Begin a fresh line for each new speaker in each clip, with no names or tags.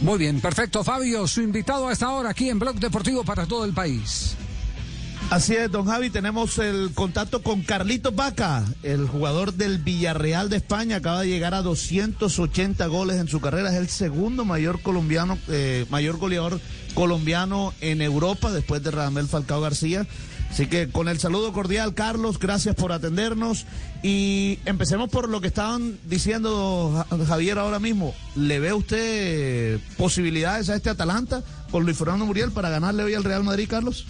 Muy bien, perfecto. Fabio, su invitado a esta hora aquí en Blog Deportivo para todo el país.
Así es, don Javi, tenemos el contacto con Carlitos Vaca, el jugador del Villarreal de España, acaba de llegar a 280 goles en su carrera, es el segundo mayor colombiano, eh, mayor goleador colombiano en Europa después de Radamel Falcao García. Así que con el saludo cordial, Carlos, gracias por atendernos. Y empecemos por lo que estaban diciendo Javier ahora mismo. ¿Le ve usted posibilidades a este Atalanta con Luis Fernando Muriel para ganarle hoy al Real Madrid, Carlos?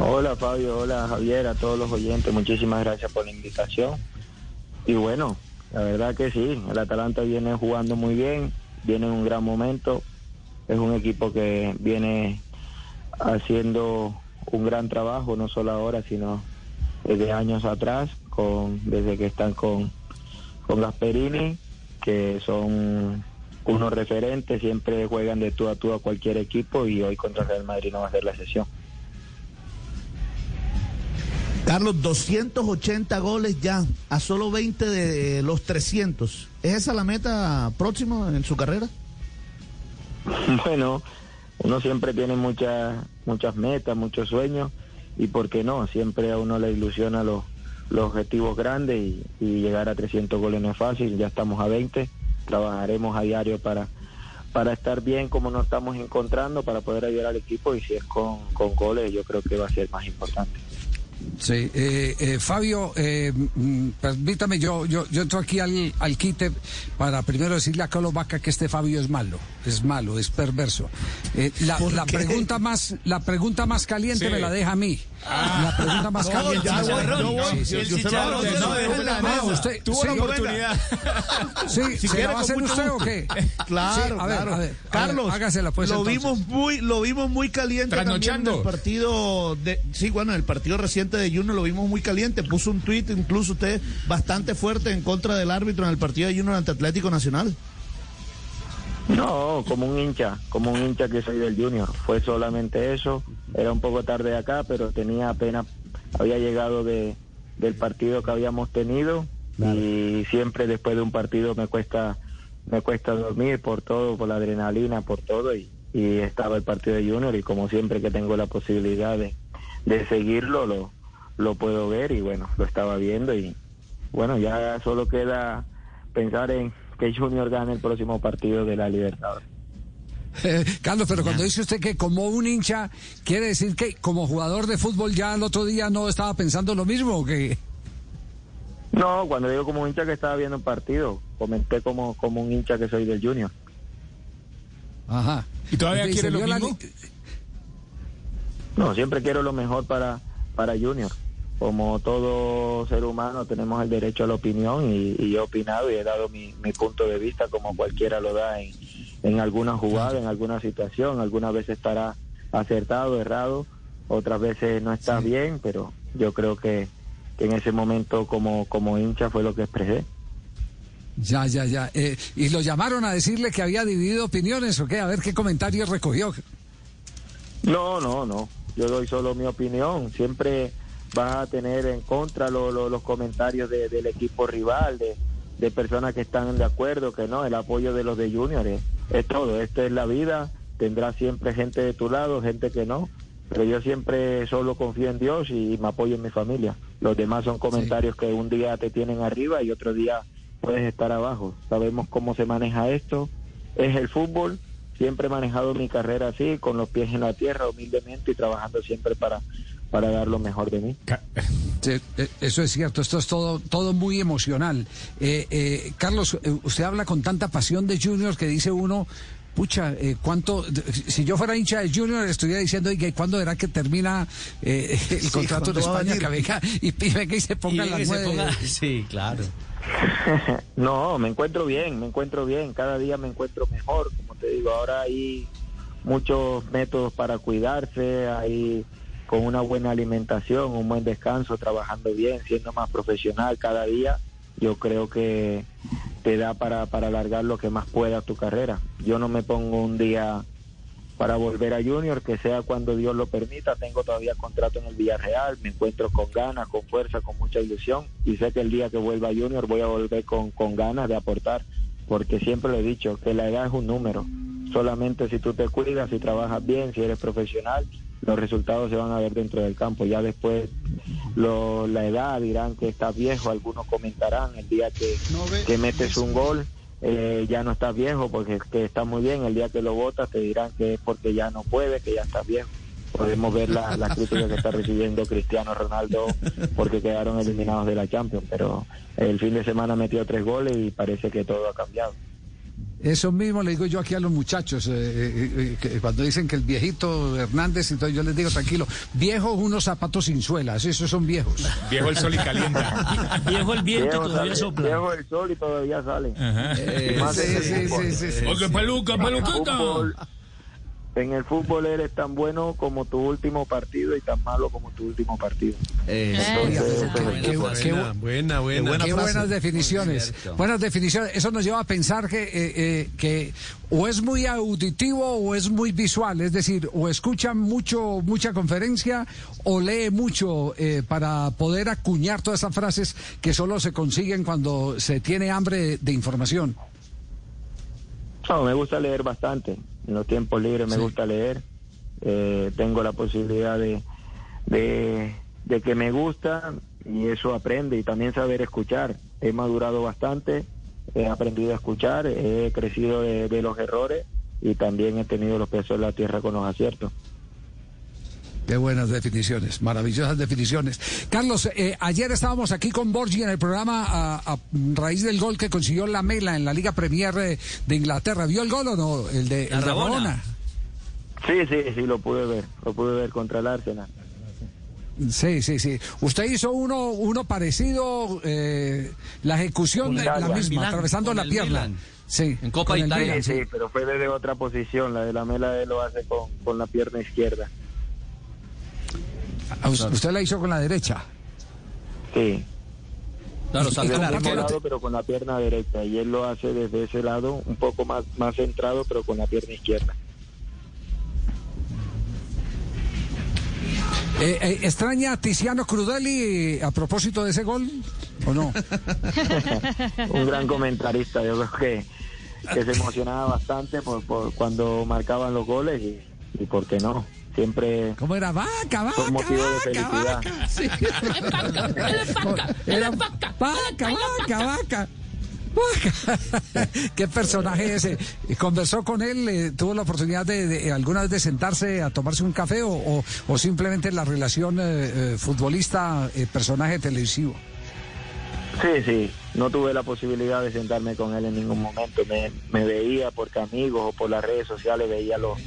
Hola Fabio, hola Javier, a todos los oyentes, muchísimas gracias por la invitación. Y bueno, la verdad que sí, el Atalanta viene jugando muy bien, viene en un gran momento, es un equipo que viene haciendo un gran trabajo, no solo ahora, sino desde años atrás, con, desde que están con, con Gasperini, que son unos referentes, siempre juegan de tú a tú a cualquier equipo y hoy contra Real Madrid no va a ser la sesión.
Carlos, 280 goles ya, a solo 20 de los 300. ¿Es esa la meta próxima en su carrera?
Bueno, uno siempre tiene muchas muchas metas, muchos sueños y por qué no, siempre a uno le ilusiona los, los objetivos grandes y, llegar a 300 goles no es fácil, ya estamos a 20, trabajaremos a diario para para estar bien como nos estamos encontrando, para poder ayudar al equipo y si es con, con goles yo creo que va a ser más importante.
Sí, eh, eh, Fabio, eh, mm, permítame, yo, yo, yo entro aquí al, al quite para primero decirle a Carlos Vaca que este Fabio es malo, es malo, es perverso. Eh, la, la pregunta más, la pregunta más caliente
Sí.
me la deja a mí.
Ah.
La pregunta más
No,
caliente.
ya,
me la Sí, sí,
el la
sí,
mesa.
usted-
Tuvo
sí,
la oportunidad.
Sí,
Si
¿se
quiere,
la va a
con
hacer
mucho
usted o qué?
Claro,
Sí, a ver,
claro.
a ver,
Carlos,
hágasela pues
lo
entonces.
vimos muy, lo vimos muy caliente también en
Trasnochando.
el partido de, sí, bueno, en el partido reciente de Junior lo vimos muy caliente. Puso un tuit, incluso usted, bastante fuerte en contra del árbitro en el partido de Junior ante Atlético Nacional.
No, como un hincha, como un hincha que soy del Junior. Fue solamente eso. Era un poco tarde acá, pero tenía apenas, había llegado de, del partido que habíamos tenido y siempre después de un partido me cuesta, me cuesta dormir por todo, por la adrenalina, por todo y, y estaba el partido de Junior y como siempre que tengo la posibilidad de, de seguirlo, lo, lo puedo ver y bueno, lo estaba viendo y bueno, ya solo queda pensar en que Junior gane el próximo partido de la Libertadores.
Eh, Carlos, pero cuando dice usted que como un hincha, ¿quiere decir que como jugador de fútbol ya el otro día no estaba pensando lo mismo o que
No, cuando digo como un hincha que estaba viendo un partido, comenté como, como un hincha que soy del Junior.
Ajá.
¿Y todavía quiere lo
la
mismo?
li-
No, siempre quiero lo mejor para, para Junior. Como todo ser humano tenemos el derecho a la opinión y, y he opinado y he dado mi, mi punto de vista como cualquiera lo da en, en alguna jugada, en alguna situación. Algunas veces estará acertado, errado, otras veces no está bien, pero yo creo que, que en ese momento como, como hincha fue lo que expresé.
Ya, ya, ya. Eh, ¿Y lo llamaron a decirle que había dividido opiniones o qué? A ver qué comentarios recogió.
No, no, no. Yo doy solo mi opinión. Siempre vas a tener en contra lo- lo- los comentarios de- del equipo rival, de, de personas que están de acuerdo, que no, el apoyo de los de Junior es, es todo. Esto es la vida. Tendrás siempre gente de tu lado, gente que no. Pero yo siempre solo confío en Dios y me apoyo en mi familia. Los demás son comentarios que un día te tienen arriba y otro día puedes estar abajo. Sabemos cómo se maneja esto. Es el fútbol. Siempre he manejado mi carrera así, con los pies en la tierra, humildemente y trabajando siempre para, para dar lo mejor de mí.
Sí, eh, eso es cierto, esto es todo, todo muy emocional. Eh, eh, Carlos, eh, usted habla con tanta pasión de Junior que dice uno, pucha, eh, ¿cuánto? Si yo fuera hincha de Junior, estuviera diciendo, ¿y cuándo era que termina eh, el
Sí,
contrato de
¿cuándo va a
España? Que venga y, venga y se ponga
Y
las nueve.
ponga- Sí, claro.
no, me encuentro bien, me encuentro bien, cada día me encuentro mejor, como te digo, ahora hay muchos métodos para cuidarse, hay con una buena alimentación, un buen descanso, trabajando bien, siendo más profesional cada día, yo creo que te da para, para alargar lo que más pueda tu carrera. Yo no me pongo un día para volver a Junior, que sea cuando Dios lo permita. Tengo todavía contrato en el Villarreal, me encuentro con ganas, con fuerza, con mucha ilusión y sé que el día que vuelva a Junior voy a volver con, con ganas de aportar, porque siempre lo he dicho, que la edad es un número. solamente si tú te cuidas, si trabajas bien, si eres profesional, los resultados se van a ver dentro del campo. Ya después lo, la edad dirán que estás viejo, algunos comentarán el día que, que metes un gol. Eh, ya no estás viejo porque que está muy bien, el día que lo votas te dirán que es porque ya no puede, que ya estás viejo. Podemos ver la, la crítica que está recibiendo Cristiano Ronaldo porque quedaron eliminados de la Champions, pero el fin de semana metió tres goles y parece que todo ha cambiado.
Eso mismo le digo yo aquí a los muchachos, eh, eh, eh, cuando dicen que el viejito Hernández, entonces yo les digo, tranquilo, viejos unos zapatos sin suelas, esos son viejos.
Viejo el sol y calienta.
viejo el viento
Viejo,
y todavía
sale-
sopla.
viejo el sol y todavía sale.
Eh,
Más
sí, sí, sí, sí, sí.
Oye, peluca, peluquita.
En el fútbol eres tan bueno como tu último partido y tan malo como tu último partido. Entonces,
Qué, qué-
Buena, buena, buena.
buena
qué
frase.
buenas definiciones. Buenas definiciones. Eso nos lleva a pensar que, eh, eh, que o es muy auditivo o es muy visual. Es decir, o escucha mucho, mucha conferencia o lee mucho eh, para poder acuñar todas esas frases que solo se consiguen cuando se tiene hambre de información.
No, me gusta leer bastante. En los tiempos libres me gusta leer. Eh, tengo la posibilidad de, de, de que me gusta y eso aprende y también saber escuchar. He madurado bastante, he aprendido a escuchar, he crecido de, de los errores y también he tenido los pesos en la tierra con los aciertos.
Qué buenas definiciones, maravillosas definiciones. Carlos, eh, ayer estábamos aquí con Borgi en el programa a, a raíz del gol que consiguió la Mela en la Liga Premier eh, de Inglaterra. ¿Vio el gol o no? El de,
La
el de
Rabona.
Sí, sí, sí, lo pude ver, lo pude ver contra el Arsenal.
Sí, sí, sí. Usted hizo uno, uno parecido, eh, la ejecución de la misma, atravesando la pierna.
Milan.
Sí.
En Copa Italia.
Milan,
Sí,
sí.
sí, pero fue desde otra posición, la de la Mela él lo hace con, con la pierna izquierda.
A us- Usted la hizo con la derecha.
Sí,
Claro,
del
salta
¿Cómo-
la
mismo
qué no
arquero.
lado, pero con la pierna derecha. Y él lo hace desde ese lado, un poco más, más centrado, pero con la pierna izquierda.
Eh, eh, ¿Extraña a Tiziano Crudeli a propósito de ese gol o no?
Un gran comentarista, yo creo que, que se emocionaba bastante por, por cuando marcaban los goles y, y por qué no. Siempre
¿Cómo era? Vaca, vaca,
Son motivo de
vaca,
felicidad.
vaca. Sí. Era vaca, vaca, vaca, vaca. Qué personaje ese. ¿Conversó con él? eh, ¿Tuvo la oportunidad de, de- alguna vez de sentarse a tomarse un café o, o- o simplemente la relación eh, eh, futbolista-personaje televisivo?
Sí, sí, no tuve la posibilidad de sentarme con él en ningún momento. Me, me veía porque amigos o por las redes sociales, veía los,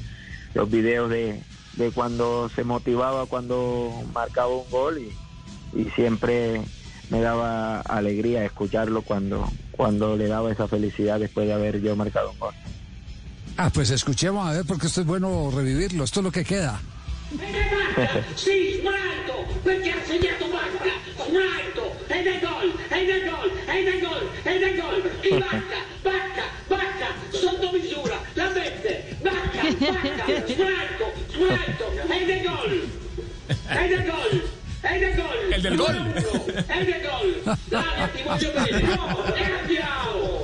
los videos de, de cuando se motivaba, cuando marcaba un gol y, y siempre me daba alegría escucharlo cuando, cuando le daba esa felicidad después de haber yo marcado un gol.
Ah, pues escuchemos a ver porque esto es bueno revivirlo. Esto es lo que queda.
Sì, smalto, perché ha segnato Bacca, smalto, ed è gol, ed è gol, ed è gol, ed è gol, di Bacca, Bacca, Bacca, sotto misura, la mette, Bacca, Bacca, smalto, smalto, ed è gol, ed è gol, ed è gol,
El del gol.
ed è gol, dai, ti voglio bene, no, e andiamo!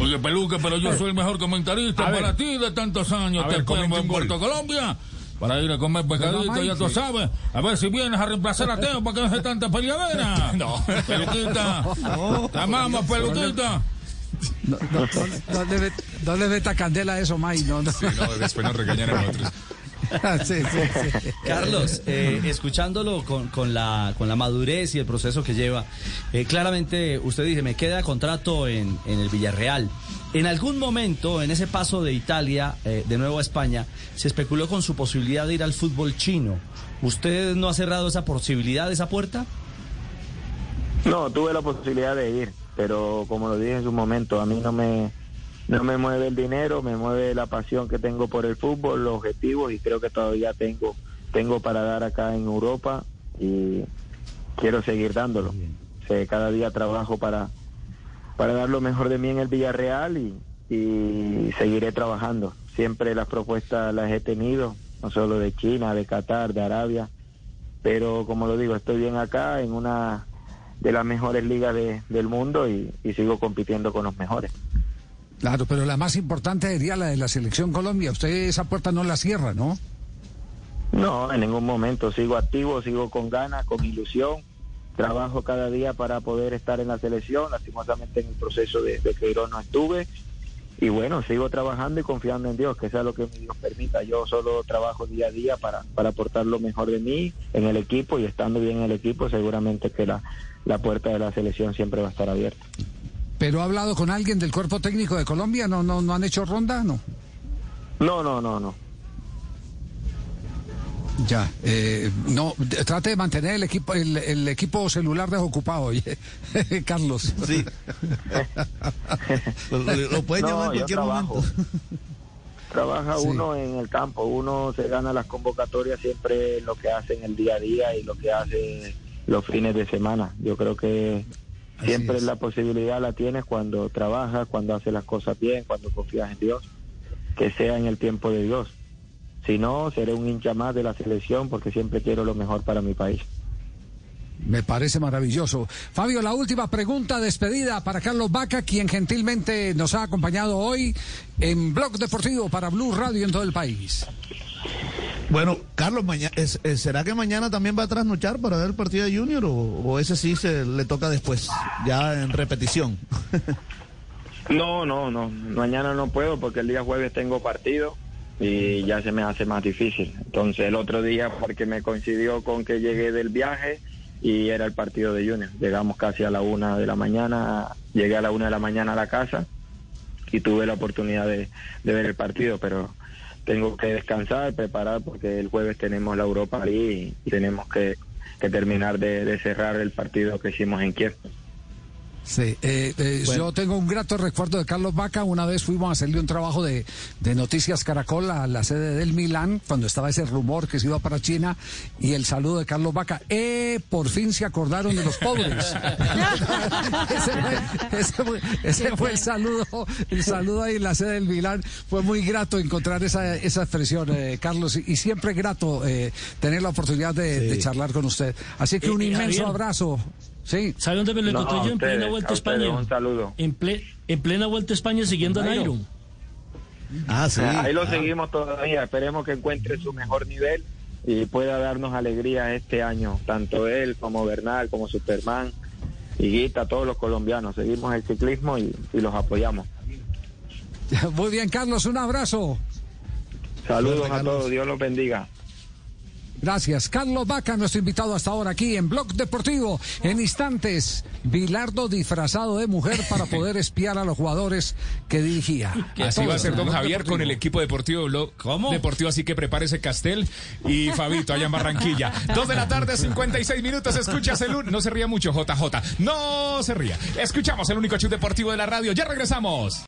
Oye, peluca, pero yo soy el mejor comentarista
A ver.
para ti de tantos años.
A
Te
ver,
pongo en. Puerto Colombia para ir a comer pescadito, ya tú
sí.
sabes. A ver si vienes a reemplazar a Teo para que deje tanta peleadera. No. Peluquita. Te amamos, peluquita.
No, no, no, no no meta candela eso, May. No, no.
No, después nos regañan a nosotros.
Sí, sí, sí.
Carlos, eh, escuchándolo con, con la, con la madurez y el proceso que lleva, eh, claramente usted dice, me queda contrato en, en el Villarreal. En algún momento, en ese paso de Italia eh, de nuevo a España, se especuló con su posibilidad de ir al fútbol chino. ¿Usted no ha cerrado esa posibilidad, esa puerta?
No, tuve la posibilidad de ir, pero como lo dije en su momento, a mí no me, no me mueve el dinero, me mueve la pasión que tengo por el fútbol, los objetivos y creo que todavía tengo, tengo para dar acá en Europa y quiero seguir dándolo. Cada día trabajo para, para dar lo mejor de mí en el Villarreal y, y seguiré trabajando. Siempre las propuestas las he tenido, no solo de China, de Qatar, de Arabia, pero como lo digo, estoy bien acá en una de las mejores ligas de- del mundo y, y sigo compitiendo con los mejores.
Claro, pero la más importante sería la de la selección Colombia. Usted esa puerta no la cierra, ¿no?
No, en ningún momento. Sigo activo, sigo con ganas, con ilusión. Trabajo cada día para poder estar en la selección. Lastimosamente en el proceso de, de Queiroz no estuve. Y bueno, sigo trabajando y confiando en Dios, que sea lo que mi Dios permita. Yo solo trabajo día a día para, para aportar lo mejor de mí en el equipo y estando bien en el equipo, seguramente que la, la puerta de la selección siempre va a estar abierta.
¿Pero ha hablado con alguien del cuerpo técnico de Colombia? ¿No, no, no han hecho ronda? No.
No, no, no, no.
Ya, eh, no, trate de mantener el equipo, el, el equipo celular desocupado, oye, Carlos.
Sí. lo, lo- puedes
No,
llamar en
yo
cualquier
trabajo.
momento.
Trabaja
Sí.
uno en el campo, uno se gana las convocatorias siempre en lo que hace en el día a día y lo que hace los fines de semana. Yo creo que
Así
siempre
es.
la posibilidad la tienes cuando trabajas, cuando haces las cosas bien, cuando confías en Dios, que sea en el tiempo de Dios. Si no, seré un hincha más de la selección porque siempre quiero lo mejor para mi país.
Me parece maravilloso. Fabio, la última pregunta despedida para Carlos Vaca, quien gentilmente nos ha acompañado hoy en Blog Deportivo para Blue Radio en todo el país.
Bueno, Carlos, maña- es- es- ¿será que mañana también va a trasnochar para ver el partido de Junior o, o ese sí se le toca después, ya en repetición?
No, no, no. Mañana no puedo porque el día jueves tengo partido y ya se me hace más difícil. Entonces el otro día porque me coincidió con que llegué del viaje y era el partido de Junior. Llegamos casi a la una de la mañana, llegué a la una de la mañana a la casa y tuve la oportunidad de ver el partido, pero tengo que descansar, preparar porque el jueves tenemos la Europa League y tenemos que, terminar de, de cerrar el partido que hicimos en Kiev.
Sí, eh, eh, yo tengo un grato recuerdo de Carlos Vaca. Una vez fuimos a hacerle un trabajo de, de Noticias Caracol a la sede del Milán, cuando estaba ese rumor que se iba para China, y el saludo de Carlos Vaca. ¡Eh! Por fin se acordaron de los pobres. ese, fue, ese fue- ese fue el saludo, el saludo ahí en la sede del Milán. Fue muy grato encontrar esa, esa expresión, eh, Carlos, y, y siempre grato eh, tener la oportunidad de, de charlar con usted. Así que
Eh,
un
eh,
inmenso
Javier.
abrazo. Sí.
¿Sabe dónde me lo encontré yo? En
ustedes,
plena vuelta
a ustedes,
España.
un saludo.
En, ple- en plena vuelta a España siguiendo a Nairo.
Ah, sí.
Ahí lo
Ah.
seguimos todavía. Esperemos que encuentre su mejor nivel y pueda darnos alegría este año, tanto él como Bernal, como Superman, Higuita, todos los colombianos. Seguimos el ciclismo y, y los apoyamos.
Muy bien, Carlos, un abrazo.
Saludos
Suerte,
a todos, Dios los bendiga.
Gracias. Carlos Vaca, nuestro invitado hasta ahora aquí en Blog Deportivo. En instantes, Bilardo disfrazado de mujer para poder espiar a los jugadores que dirigía.
Así va a ser don Javier
Deportivo.
con el equipo deportivo de Blog
¿Cómo?
Deportivo, así que prepárese Castel y Fabito allá en Barranquilla. Dos de la tarde, 56 minutos, escuchas el un... No se ría mucho, JJ. No se ría. Escuchamos el único show deportivo de la radio. Ya regresamos.